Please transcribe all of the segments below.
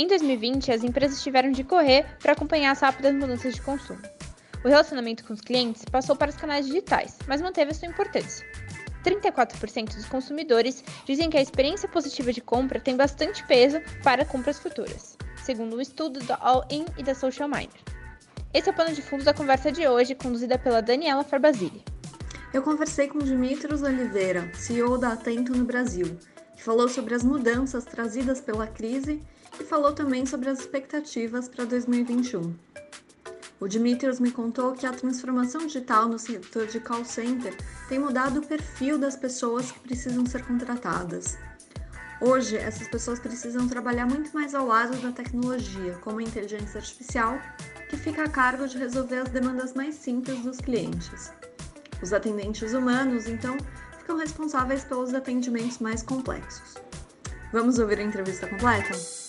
Em 2020, as empresas tiveram de correr para acompanhar as rápidas mudanças de consumo. O relacionamento com os clientes passou para os canais digitais, mas manteve sua importância. 34% dos consumidores dizem que a experiência positiva de compra tem bastante peso para compras futuras, segundo um estudo da All In e da Social Miner. Esse é o pano de fundo da conversa de hoje, conduzida pela Daniela Farbasile. Eu conversei com Dimitros Oliveira, CEO da Atento no Brasil, que falou sobre as mudanças trazidas pela crise e falou também sobre as expectativas para 2021. O Dimitrios me contou que a transformação digital no setor de call center tem mudado o perfil das pessoas que precisam ser contratadas. Hoje, essas pessoas precisam trabalhar muito mais ao lado da tecnologia, como a inteligência artificial, que fica a cargo de resolver as demandas mais simples dos clientes. Os atendentes humanos, então, ficam responsáveis pelos atendimentos mais complexos. Vamos ouvir a entrevista completa?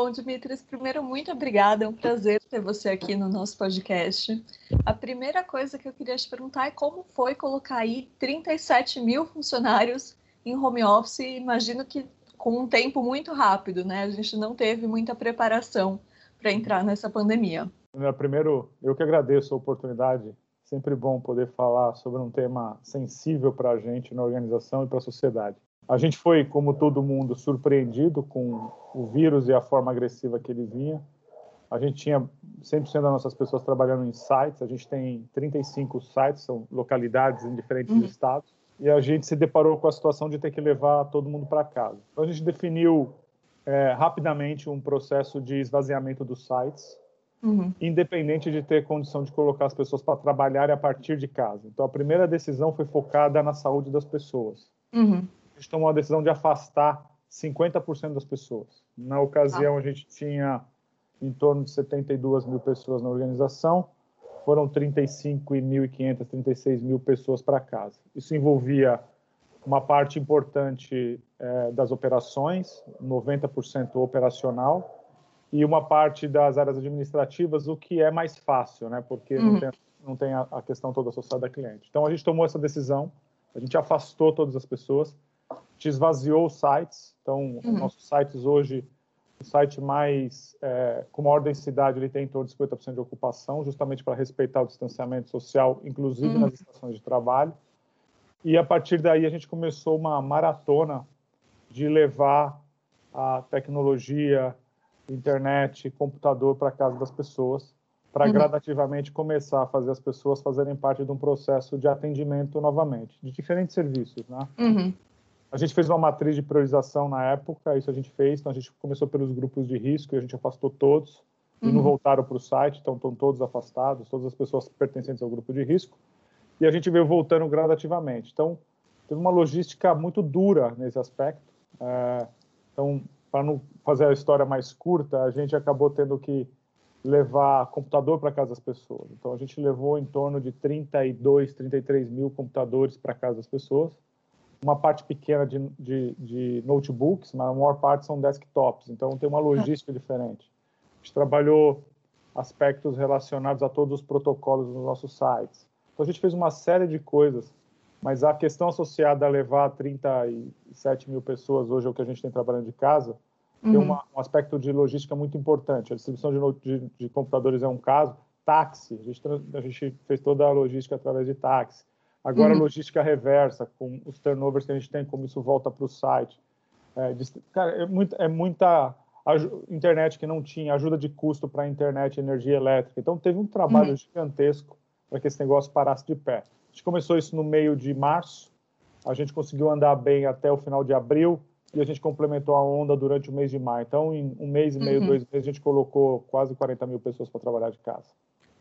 Bom, Dimitris, primeiro, muito obrigada. É um prazer ter você aqui no nosso podcast. A primeira coisa que eu queria te perguntar é como foi colocar aí 37 mil funcionários em home office. Imagino que com um tempo muito rápido, né? A gente não teve muita preparação para entrar nessa pandemia. Primeiro, eu que agradeço a oportunidade. Sempre bom poder falar sobre um tema sensível para a gente na organização e para a sociedade. A gente foi, como todo mundo, surpreendido com o vírus e a forma agressiva que ele vinha. A gente tinha 100% das nossas pessoas trabalhando em sites, a gente tem 35 sites, são localidades em diferentes uhum. estados, e a gente se deparou com a situação de ter que levar todo mundo para casa. Então a gente definiu é, rapidamente um processo de esvaziamento dos sites, uhum. independente de ter condição de colocar as pessoas para trabalhar a partir de casa. Então a primeira decisão foi focada na saúde das pessoas. Uhum gente tomou a decisão de afastar 50% das pessoas. Na ocasião, ah. a gente tinha em torno de 72 mil pessoas na organização, foram 35.500, 36 mil pessoas para casa. Isso envolvia uma parte importante é, das operações, 90% operacional, e uma parte das áreas administrativas, o que é mais fácil, né? porque uhum. não tem, não tem a, a questão toda associada a cliente. Então, a gente tomou essa decisão, a gente afastou todas as pessoas, gente esvaziou os sites. Então, uhum. nossos sites hoje, o site mais é, com maior densidade, ele tem em torno de 50% de ocupação, justamente para respeitar o distanciamento social, inclusive uhum. nas estações de trabalho. E a partir daí a gente começou uma maratona de levar a tecnologia, internet, computador para casa das pessoas, para uhum. gradativamente começar a fazer as pessoas fazerem parte de um processo de atendimento novamente, de diferentes serviços, né? Uhum. A gente fez uma matriz de priorização na época, isso a gente fez. Então, a gente começou pelos grupos de risco e a gente afastou todos uhum. e não uhum. voltaram para o site, então estão todos afastados, todas as pessoas pertencentes ao grupo de risco. E a gente veio voltando gradativamente. Então, teve uma logística muito dura nesse aspecto. É, então, para não fazer a história mais curta, a gente acabou tendo que levar computador para casa das pessoas. Então, a gente levou em torno de 32, 33 mil computadores para casa das pessoas uma parte pequena de, de, de, notebooks, mas a maior parte são desktops, então tem uma logística diferente. A gente trabalhou aspectos relacionados a todos os protocolos nos nossos sites. Então a gente fez uma série de coisas, mas a questão associada a levar 37 mil pessoas hoje, é o que a gente tem trabalhando de casa, uhum. tem uma, um aspecto de logística muito importante. A distribuição de, de, de computadores é um caso, táxi, a gente, a gente fez toda a logística através de táxi Agora, uhum. logística reversa, com os turnovers que a gente tem, como isso volta para o site. É, cara, é, muito, é muita internet que não tinha, ajuda de custo para a internet, energia elétrica. Então, teve um trabalho uhum. gigantesco para que esse negócio parasse de pé. A gente começou isso no meio de março, a gente conseguiu andar bem até o final de abril e a gente complementou a onda durante o mês de maio. Então, em um mês e meio, uhum. dois meses, a gente colocou quase 40 mil pessoas para trabalhar de casa.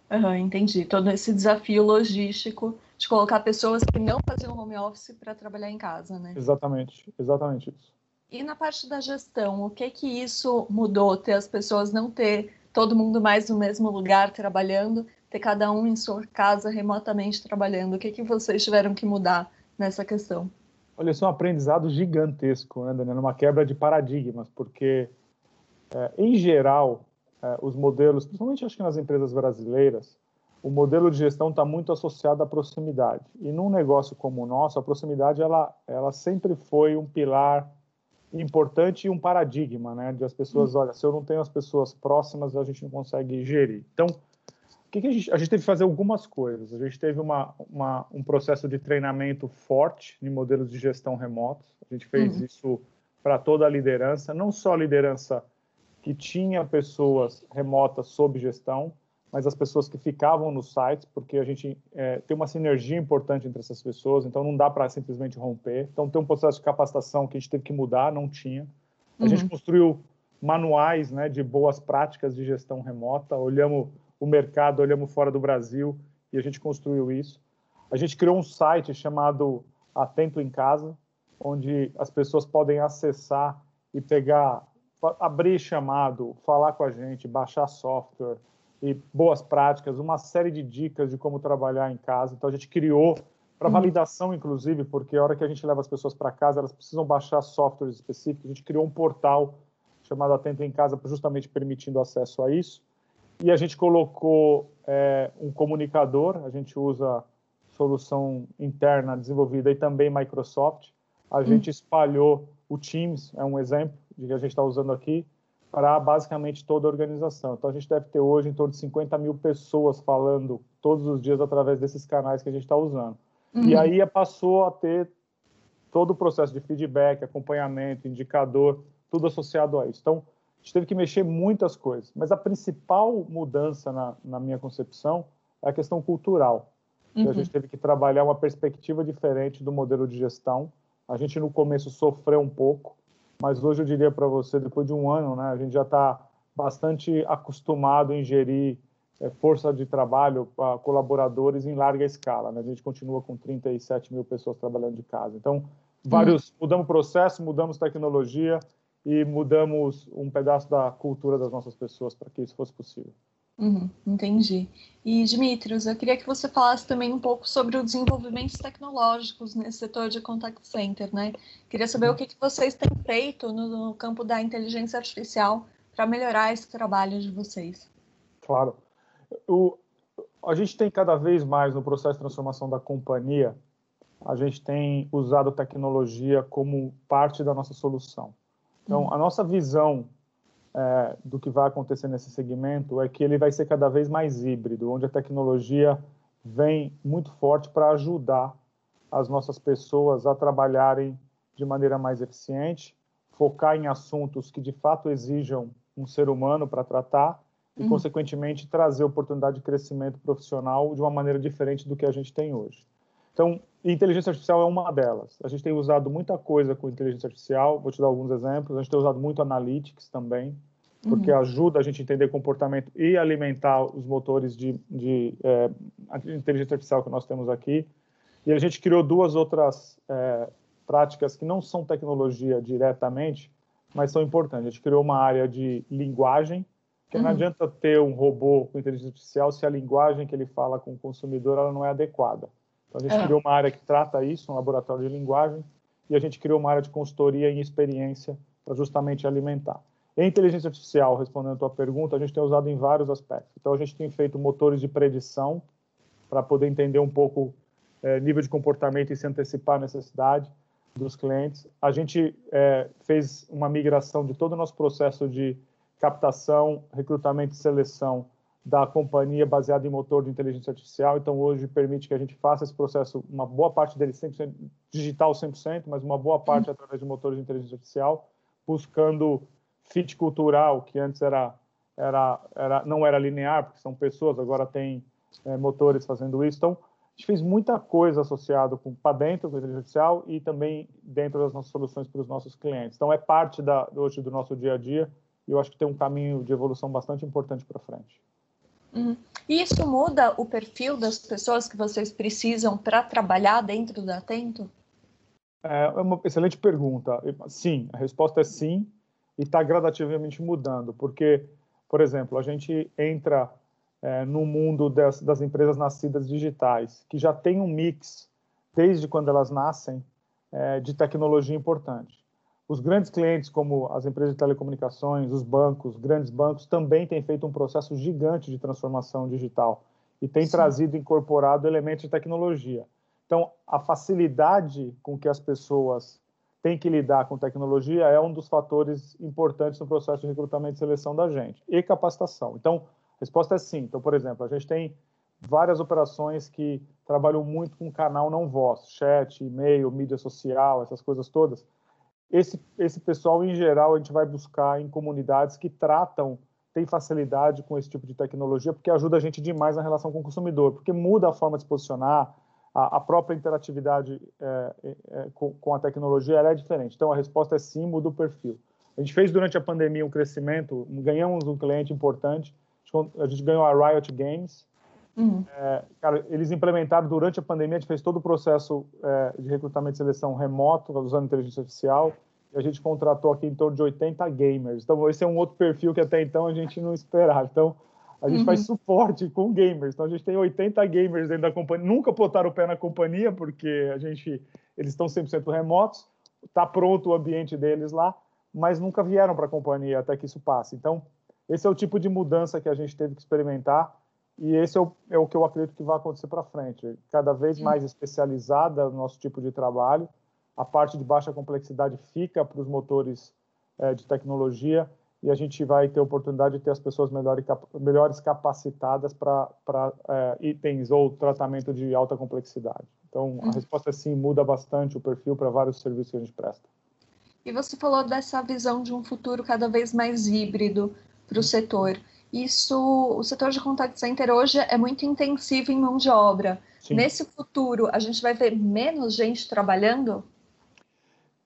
Uhum, entendi. Todo esse desafio logístico de colocar pessoas que não faziam home office para trabalhar em casa, né? Exatamente, exatamente isso. E na parte da gestão, o que que isso mudou? Ter as pessoas não ter todo mundo mais no mesmo lugar trabalhando, ter cada um em sua casa remotamente trabalhando. O que que vocês tiveram que mudar nessa questão? Olha, isso é um aprendizado gigantesco, né, Daniela? Uma quebra de paradigmas, porque, é, em geral, é, os modelos, principalmente acho que nas empresas brasileiras, o modelo de gestão está muito associado à proximidade. E num negócio como o nosso, a proximidade ela, ela sempre foi um pilar importante e um paradigma, né? De as pessoas, olha, se eu não tenho as pessoas próximas, a gente não consegue gerir. Então, o que, que a, gente, a gente teve que fazer algumas coisas. A gente teve uma, uma, um processo de treinamento forte em modelos de gestão remotos. A gente fez uhum. isso para toda a liderança, não só a liderança que tinha pessoas remotas sob gestão, mas as pessoas que ficavam nos sites, porque a gente é, tem uma sinergia importante entre essas pessoas, então não dá para simplesmente romper. Então tem um processo de capacitação que a gente teve que mudar, não tinha. A uhum. gente construiu manuais né, de boas práticas de gestão remota, olhamos o mercado, olhamos fora do Brasil e a gente construiu isso. A gente criou um site chamado Atento em Casa, onde as pessoas podem acessar e pegar, abrir chamado, falar com a gente, baixar software, e boas práticas, uma série de dicas de como trabalhar em casa. Então a gente criou para uhum. validação, inclusive, porque a hora que a gente leva as pessoas para casa, elas precisam baixar softwares específicos. A gente criou um portal chamado Atento em Casa, justamente permitindo acesso a isso. E a gente colocou é, um comunicador, a gente usa solução interna desenvolvida e também Microsoft. A gente uhum. espalhou o Teams, é um exemplo que a gente está usando aqui para basicamente toda a organização. Então, a gente deve ter hoje em torno de 50 mil pessoas falando todos os dias através desses canais que a gente está usando. Uhum. E aí passou a ter todo o processo de feedback, acompanhamento, indicador, tudo associado a isso. Então, a gente teve que mexer muitas coisas. Mas a principal mudança, na, na minha concepção, é a questão cultural. Uhum. A gente teve que trabalhar uma perspectiva diferente do modelo de gestão. A gente, no começo, sofreu um pouco, mas hoje eu diria para você, depois de um ano, né, a gente já está bastante acostumado em gerir é, força de trabalho para colaboradores em larga escala. Né? A gente continua com 37 mil pessoas trabalhando de casa. Então, vários, uhum. mudamos processo, mudamos tecnologia e mudamos um pedaço da cultura das nossas pessoas para que isso fosse possível. Uhum, entendi. E, Dimitrios, eu queria que você falasse também um pouco sobre os desenvolvimentos tecnológicos nesse setor de contact center, né? Queria saber o que, que vocês têm feito no, no campo da inteligência artificial para melhorar esse trabalho de vocês. Claro. O, a gente tem cada vez mais no processo de transformação da companhia, a gente tem usado tecnologia como parte da nossa solução. Então, uhum. a nossa visão é, do que vai acontecer nesse segmento é que ele vai ser cada vez mais híbrido, onde a tecnologia vem muito forte para ajudar as nossas pessoas a trabalharem de maneira mais eficiente, focar em assuntos que de fato exijam um ser humano para tratar e, uhum. consequentemente, trazer oportunidade de crescimento profissional de uma maneira diferente do que a gente tem hoje. Então, inteligência artificial é uma delas. A gente tem usado muita coisa com inteligência artificial, vou te dar alguns exemplos. A gente tem usado muito analytics também, porque uhum. ajuda a gente a entender comportamento e alimentar os motores de, de é, inteligência artificial que nós temos aqui. E a gente criou duas outras é, práticas que não são tecnologia diretamente, mas são importantes. A gente criou uma área de linguagem, que uhum. não adianta ter um robô com inteligência artificial se a linguagem que ele fala com o consumidor ela não é adequada. Então, a gente é. criou uma área que trata isso, um laboratório de linguagem, e a gente criou uma área de consultoria em experiência para justamente alimentar. Em inteligência artificial, respondendo a tua pergunta, a gente tem usado em vários aspectos. Então, a gente tem feito motores de predição para poder entender um pouco é, nível de comportamento e se antecipar à necessidade dos clientes. A gente é, fez uma migração de todo o nosso processo de captação, recrutamento e seleção da companhia baseada em motor de inteligência artificial. Então, hoje permite que a gente faça esse processo, uma boa parte dele 100% digital 100%, mas uma boa parte através de motores de inteligência artificial, buscando fit cultural, que antes era, era, era não era linear, porque são pessoas, agora tem é, motores fazendo isso. Então, a gente fez muita coisa associada com para dentro da inteligência artificial e também dentro das nossas soluções para os nossos clientes. Então, é parte da, hoje do nosso dia a dia e eu acho que tem um caminho de evolução bastante importante para frente. Uhum. E isso muda o perfil das pessoas que vocês precisam para trabalhar dentro da Atento? É uma excelente pergunta. Sim, a resposta é sim, e está gradativamente mudando, porque, por exemplo, a gente entra é, no mundo das, das, empresas nascidas digitais, que já tem um mix, desde quando elas nascem, é, de tecnologia importante. Os grandes clientes, como as empresas de telecomunicações, os bancos, grandes bancos, também têm feito um processo gigante de transformação digital e têm Sim. trazido, incorporado elementos de tecnologia. Então, a facilidade com que as pessoas têm que lidar com tecnologia é um dos fatores importantes no processo de recrutamento e seleção da gente. E capacitação. Então, a resposta é sim. Então, por exemplo, a gente tem várias operações que trabalham muito com canal não voz, chat, e-mail, mídia social, essas coisas todas. Esse, esse pessoal, em geral, a gente vai buscar em comunidades que tratam, têm facilidade com esse tipo de tecnologia, porque ajuda a gente demais na relação com o consumidor, porque muda a forma de se posicionar, a, a própria interatividade é, é, com, com, a tecnologia é diferente. Então, a resposta é sim, muda o perfil. A gente fez durante a pandemia um crescimento, ganhamos um cliente importante, a gente ganhou a Riot Games, Uhum. É, cara, eles implementaram durante a pandemia, a gente fez todo o processo é, de recrutamento e seleção remoto, usando inteligência artificial, e a gente contratou aqui em torno de 80 gamers. Então, esse é um outro perfil que até então a gente não esperava. Então, a gente uhum. faz suporte com gamers. Então, a gente tem 80 gamers dentro da companhia. Nunca botaram o pé na companhia, porque a gente, eles estão 100% remotos, está pronto o ambiente deles lá, mas nunca vieram para a companhia até que isso passe. Então, esse é o tipo de mudança que a gente teve que experimentar e esse é o, é o que eu acredito que vai acontecer para frente. Cada vez mais especializada o nosso tipo de trabalho, a parte de baixa complexidade fica para os motores é, de tecnologia e a gente vai ter a oportunidade de ter as pessoas melhores, melhores capacitadas para é, itens ou tratamento de alta complexidade. Então, a uhum. resposta é sim, muda bastante o perfil para vários serviços que a gente presta. E você falou dessa visão de um futuro cada vez mais híbrido para o setor isso, o setor de contact center hoje é muito intensivo em mão de obra. Sim. Nesse futuro, a gente vai ver menos gente trabalhando?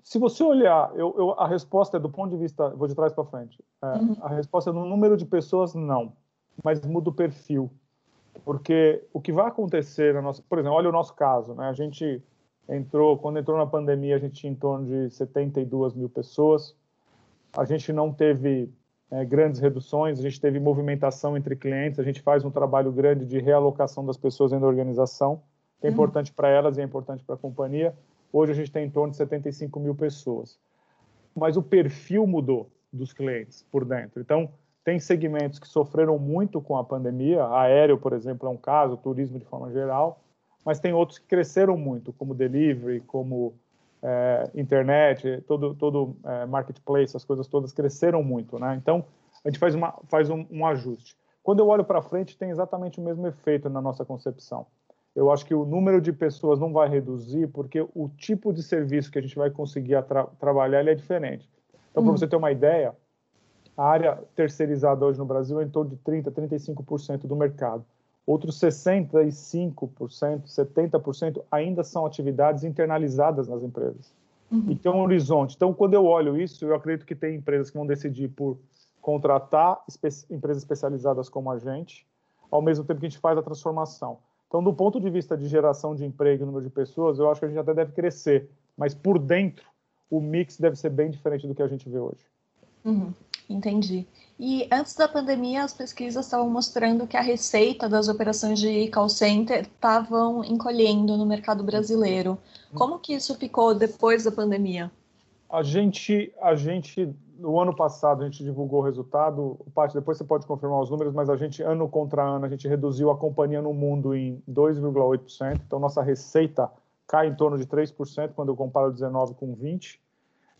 Se você olhar, eu, eu, a resposta é do ponto de vista, vou de trás para frente. É, uhum. A resposta é no número de pessoas, não, mas muda o perfil. Porque o que vai acontecer na nossa, por exemplo, olha o nosso caso, né? A gente entrou, quando entrou na pandemia, a gente tinha em torno de 72 mil pessoas. A gente não teve é, grandes reduções, a gente teve movimentação entre clientes, a gente faz um trabalho grande de realocação das pessoas dentro da organização, que é uhum. importante para elas e é importante para a companhia. Hoje a gente tem em torno de 75 mil pessoas. Mas o perfil mudou dos clientes por dentro. Então, tem segmentos que sofreram muito com a pandemia, aéreo, por exemplo, é um caso, turismo de forma geral, mas tem outros que cresceram muito, como delivery, como é, internet, todo, todo é, marketplace, as coisas todas cresceram muito, né? Então, a gente faz, uma, faz um, um ajuste. Quando eu olho para frente, tem exatamente o mesmo efeito na nossa concepção. Eu acho que o número de pessoas não vai reduzir, porque o tipo de serviço que a gente vai conseguir tra trabalhar é diferente. Então, para hum. você ter uma ideia, a área terceirizada hoje no Brasil é em torno de 30%, 35% do mercado. Outros 65%, 70% ainda são atividades internalizadas nas empresas. Uhum. E tem um horizonte. Então, quando eu olho isso, eu acredito que tem empresas que vão decidir por contratar espe empresas especializadas como a gente, ao mesmo tempo que a gente faz a transformação. Então, do ponto de vista de geração de emprego e número de pessoas, eu acho que a gente até deve crescer, mas por dentro o mix deve ser bem diferente do que a gente vê hoje. Uhum. Entendi. E antes da pandemia, as pesquisas estavam mostrando que a receita das operações de call center estavam encolhendo no mercado brasileiro. Como que isso ficou depois da pandemia? A gente, a gente, no ano passado, a gente divulgou o resultado. Parte depois você pode confirmar os números, mas a gente, ano contra ano, a gente reduziu a companhia no mundo em 2,8%. Então, nossa receita cai em torno de 3% quando eu comparo 19 com 20.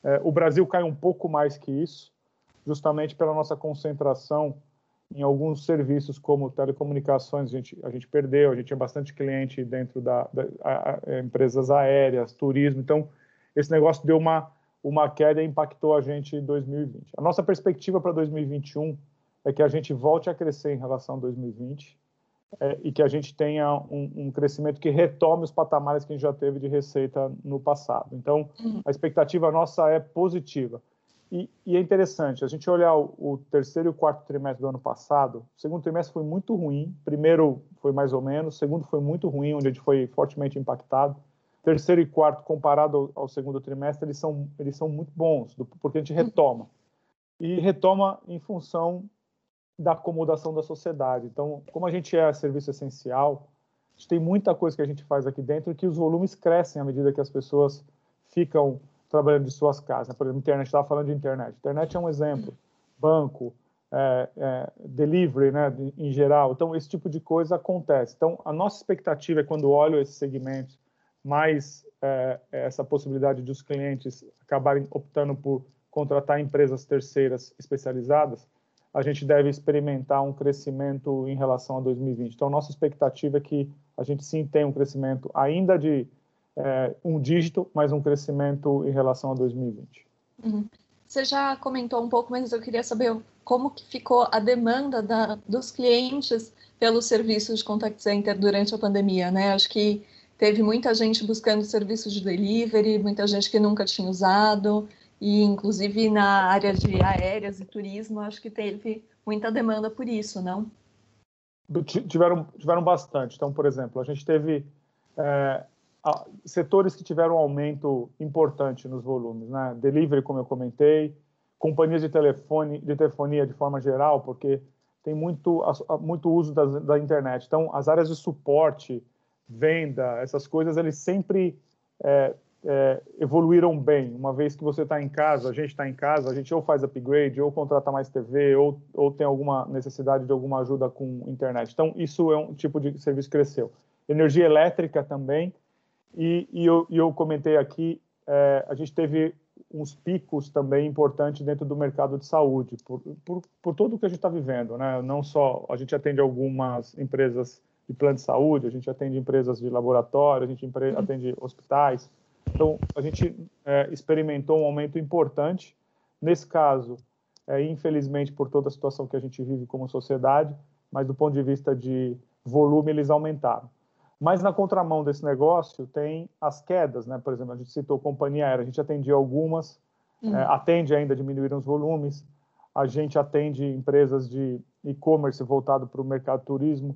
É, o Brasil cai um pouco mais que isso justamente pela nossa concentração em alguns serviços como telecomunicações, a gente, a gente perdeu, a gente tinha bastante cliente dentro da, da a, a, empresas aéreas, turismo, então esse negócio deu uma, uma queda impactou a gente em 2020. A nossa perspectiva para 2021 é que a gente volte a crescer em relação a 2020 é, e que a gente tenha um, um, crescimento que retome os patamares que a gente já teve de receita no passado. Então, uhum. a expectativa nossa é positiva. E, e, é interessante, a gente olhar o, o, terceiro e o quarto trimestre do ano passado, o segundo trimestre foi muito ruim, primeiro foi mais ou menos, o segundo foi muito ruim, onde a gente foi fortemente impactado. Terceiro e quarto, comparado ao, ao, segundo trimestre, eles são, eles são muito bons, porque a gente retoma. E retoma em função da acomodação da sociedade. Então, como a gente é serviço essencial, a gente tem muita coisa que a gente faz aqui dentro que os volumes crescem à medida que as pessoas ficam trabalhando de suas casas. Por exemplo, internet, estava falando de internet. Internet é um exemplo. Banco, é, é, delivery, né, em geral. Então, esse tipo de coisa acontece. Então, a nossa expectativa é quando olho esses segmentos, mais é, essa possibilidade de os clientes acabarem optando por contratar empresas terceiras especializadas, a gente deve experimentar um crescimento em relação a 2020. Então, nossa expectativa é que a gente sim tenha um crescimento ainda de é, um dígito, mas um crescimento em relação a 2020. Uhum. Você já comentou um pouco, mas eu queria saber como que ficou a demanda da, dos clientes pelos serviços de contact center durante a pandemia, né? Acho que teve muita gente buscando serviços de delivery, muita gente que nunca tinha usado, e inclusive na área de aéreas e turismo, acho que teve muita demanda por isso, não? Tiveram, tiveram bastante. Então, por exemplo, a gente teve é, setores que tiveram um aumento importante nos volumes, né? Delivery, como eu comentei, companhias de telefone, de telefonia de forma geral, porque tem muito, muito uso da, da internet. Então, as áreas de suporte, venda, essas coisas, eles sempre é, é, evoluíram bem. Uma vez que você está em casa, a gente está em casa, a gente ou faz upgrade, ou contrata mais TV, ou, ou tem alguma necessidade de alguma ajuda com internet. Então, isso é um tipo de serviço que cresceu. Energia elétrica também, e, e, eu, e eu, comentei aqui, é, a gente teve uns picos também importantes dentro do mercado de saúde, por, por, por tudo que a gente está vivendo, né? Não só a gente atende algumas empresas de plano de saúde, a gente atende empresas de laboratório, a gente uhum. atende hospitais. Então, a gente é, experimentou um aumento importante. Nesse caso, é, infelizmente, por toda a situação que a gente vive como sociedade, mas do ponto de vista de volume, eles aumentaram. Mas na contramão desse negócio tem as quedas, né? Por exemplo, a gente citou companhia aérea, a gente atendia algumas, uhum. é, atende ainda, diminuíram os volumes. A gente atende empresas de e-commerce voltado para o mercado turismo,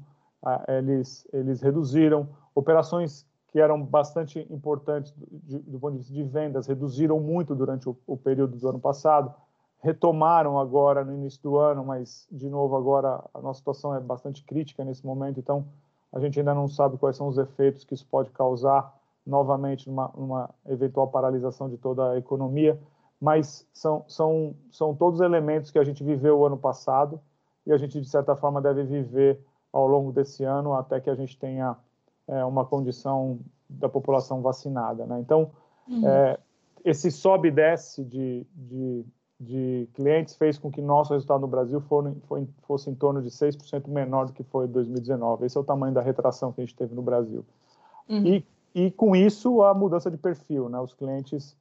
eles, eles reduziram. Operações que eram bastante importantes do, do ponto de vista de vendas reduziram muito durante o, o período do ano passado. Retomaram agora no início do ano, mas de novo agora a nossa situação é bastante crítica nesse momento, então a gente ainda não sabe quais são os efeitos que isso pode causar novamente numa, numa eventual paralisação de toda a economia, mas são, são, são todos elementos que a gente viveu o ano passado e a gente, de certa forma, deve viver ao longo desse ano até que a gente tenha é, uma condição da população vacinada. Né? Então, uhum. é, esse sobe e desce de, de de clientes fez com que nosso resultado no Brasil for, for, fosse em torno de 6% menor do que foi em 2019. Esse é o tamanho da retração que a gente teve no Brasil. Uhum. E, e com isso, a mudança de perfil. Né? Os clientes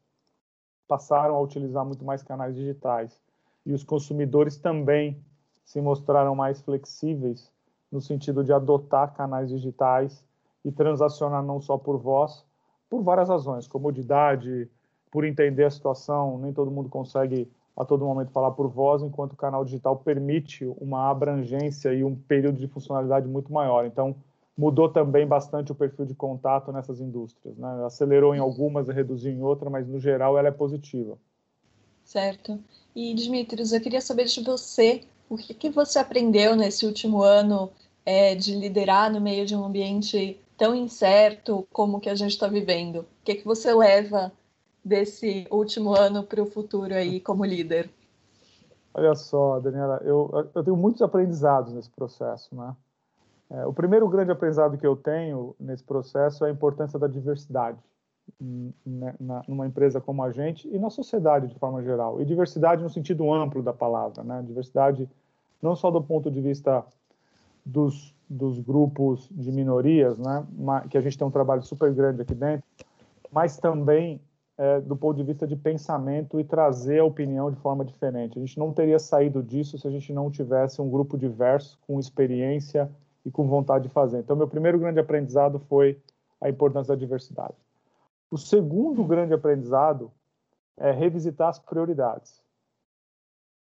passaram a utilizar muito mais canais digitais. E os consumidores também se mostraram mais flexíveis no sentido de adotar canais digitais e transacionar não só por voz, por várias razões, comodidade, por entender a situação, nem todo mundo consegue a todo momento falar por voz, enquanto o canal digital permite uma abrangência e um período de funcionalidade muito maior. Então, mudou também bastante o perfil de contato nessas indústrias. Né? Acelerou em algumas reduziu em outras, mas no geral ela é positiva. Certo. E, Dimitrios, eu queria saber de você, o que, que você aprendeu nesse último ano é, de liderar no meio de um ambiente tão incerto como que a gente está vivendo? O que, que você leva desse último ano para o futuro aí como líder? Olha só, Daniela, eu, eu tenho muitos aprendizados nesse processo, né? É, o primeiro grande aprendizado que eu tenho nesse processo é a importância da diversidade né, na, numa empresa como a gente e na sociedade de forma geral. E diversidade no sentido amplo da palavra, né? Diversidade não só do ponto de vista dos, dos grupos de minorias, né? Que a gente tem um trabalho super grande aqui dentro, mas também é, do ponto de vista de pensamento e trazer a opinião de forma diferente. A gente não teria saído disso se a gente não tivesse um grupo diverso, com experiência e com vontade de fazer. Então, meu primeiro grande aprendizado foi a importância da diversidade. O segundo grande aprendizado é revisitar as prioridades,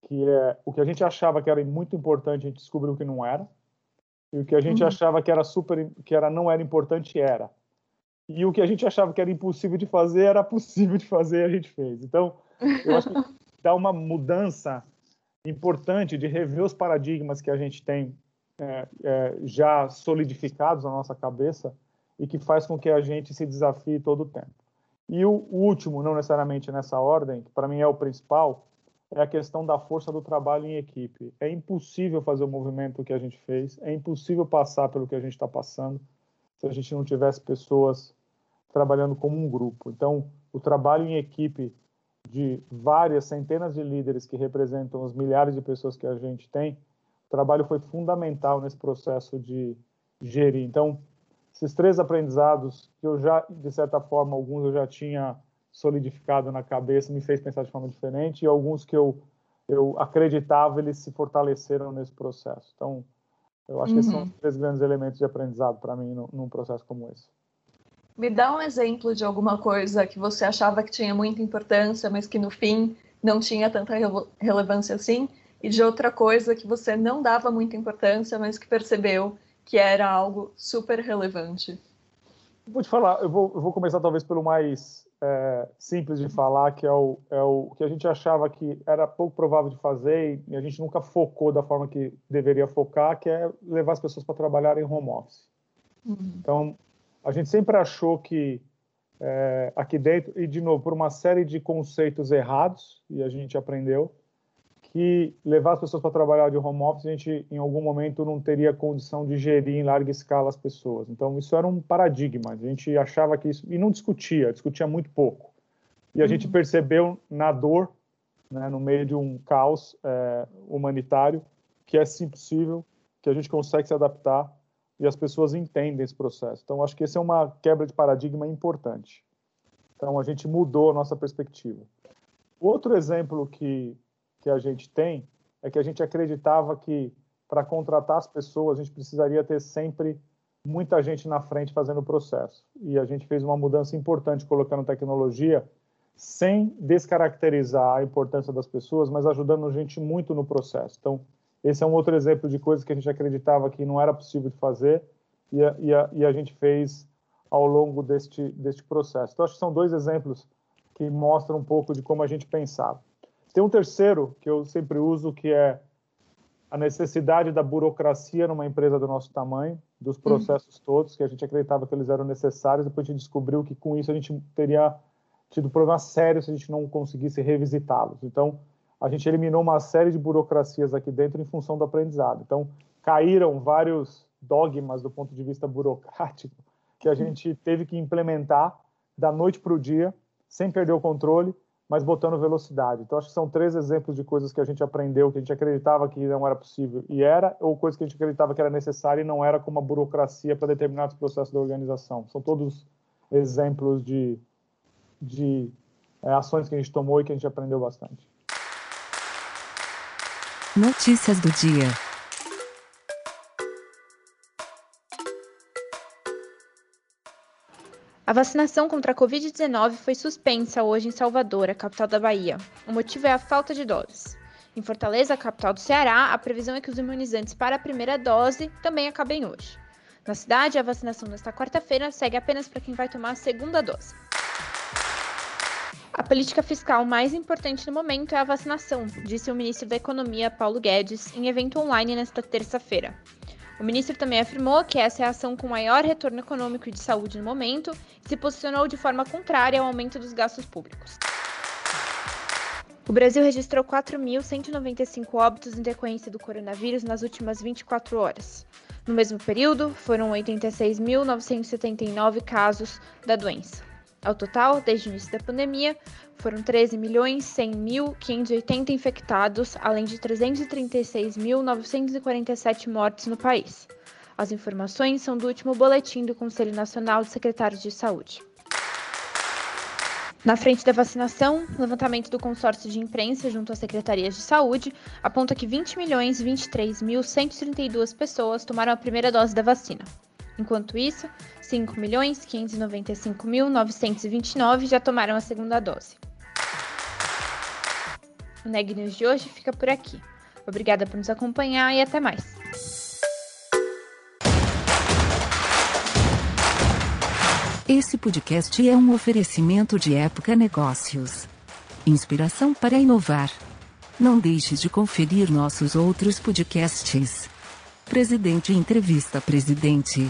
que é o que a gente achava que era muito importante, a gente descobriu que não era, e o que a gente uhum. achava que era super, que era não era importante era. e o que a gente achava que era impossível de fazer era possível de fazer e a gente fez. Então, eu acho que dá uma mudança importante de rever os paradigmas que a gente tem é, é, já solidificados na nossa cabeça e que faz com que a gente se desafie todo o tempo. E o último, não necessariamente nessa ordem, que para mim é o principal, é a questão da força do trabalho em equipe. É impossível fazer o movimento que a gente fez, é impossível passar pelo que a gente está passando se a gente não tivesse pessoas trabalhando como um grupo. Então, o trabalho em equipe de várias centenas de líderes que representam os milhares de pessoas que a gente tem, o trabalho foi fundamental nesse processo de gerir. Então, esses três aprendizados que eu já, de certa forma, alguns eu já tinha solidificado na cabeça, me fez pensar de forma diferente, e alguns que eu, eu acreditava, eles se fortaleceram nesse processo. Então, eu acho uhum. que esses são os três grandes elementos de aprendizado para mim num processo como esse. Me dá um exemplo de alguma coisa que você achava que tinha muita importância, mas que no fim não tinha tanta relevância assim, e de outra coisa que você não dava muita importância, mas que percebeu que era algo super relevante. Vou te falar, eu vou, eu vou começar talvez pelo mais é, simples de falar, que é o, é o que a gente achava que era pouco provável de fazer e a gente nunca focou da forma que deveria focar, que é levar as pessoas para trabalhar em home office. Uhum. Então, a gente sempre achou que é, aqui dentro, e de novo, por uma série de conceitos errados, e a gente aprendeu, que levar as pessoas para trabalhar de home office, a gente em algum momento não teria condição de gerir em larga escala as pessoas. Então isso era um paradigma. A gente achava que isso e não discutia, discutia muito pouco. E a uhum. gente percebeu na dor, né, no meio de um caos é, humanitário, que é sim possível, que a gente consegue se adaptar e as pessoas entendem esse processo. Então acho que esse é uma quebra de paradigma importante. Então a gente mudou a nossa perspectiva. Outro exemplo que que a gente tem é que a gente acreditava que para contratar as pessoas a gente precisaria ter sempre muita gente na frente fazendo o processo. E a gente fez uma mudança importante colocando tecnologia sem descaracterizar a importância das pessoas, mas ajudando a gente muito no processo. Então, esse é um outro exemplo de coisas que a gente acreditava que não era possível de fazer e a, e a, e a gente fez ao longo deste, deste processo. Então, acho que são dois exemplos que mostram um pouco de como a gente pensava. Tem um terceiro que eu sempre uso, que é a necessidade da burocracia numa empresa do nosso tamanho, dos uhum. processos uhum. todos, que a gente acreditava que eles eram necessários, depois a gente descobriu que com isso a gente teria tido problemas sérios se a gente não conseguisse revisitá-los. Então, a gente eliminou uma série de burocracias aqui dentro em função do aprendizado. Então, caíram vários dogmas do ponto de vista burocrático que a gente teve que implementar da noite para o dia, sem perder o controle, mas botando velocidade. Então, acho que são três exemplos de coisas que a gente aprendeu, que a gente acreditava que não era possível e era, ou coisas que a gente acreditava que era necessária e não era como a burocracia para determinados processos da organização. São todos exemplos de, de é, ações que a gente tomou e que a gente aprendeu bastante. Notícias do dia. A vacinação contra a Covid-19 foi suspensa hoje em Salvador, a capital da Bahia. O motivo é a falta de doses. Em Fortaleza, capital do Ceará, a previsão é que os imunizantes para a primeira dose também acabem hoje. Na cidade, a vacinação nesta quarta-feira segue apenas para quem vai tomar a segunda dose. A política fiscal mais importante no momento é a vacinação, disse o ministro da Economia, Paulo Guedes, em evento online nesta terça-feira. O ministro também afirmou que essa é a ação com maior retorno econômico e de saúde no momento e se posicionou de forma contrária ao aumento dos gastos públicos. O Brasil registrou 4.195 óbitos em decorrência do coronavírus nas últimas 24 horas. No mesmo período, foram 86.979 casos da doença. Ao total, desde o início da pandemia, foram 13.100.580 infectados, além de 336.947 mortes no país. As informações são do último boletim do Conselho Nacional de Secretários de Saúde. Na frente da vacinação, o levantamento do consórcio de imprensa junto às secretarias de saúde aponta que 20.023.132 pessoas tomaram a primeira dose da vacina. Enquanto isso, 5.595.929 já tomaram a segunda dose. O Neg News de hoje fica por aqui. Obrigada por nos acompanhar e até mais. Esse podcast é um oferecimento de Época Negócios. Inspiração para inovar. Não deixe de conferir nossos outros podcasts. Presidente Entrevista Presidente.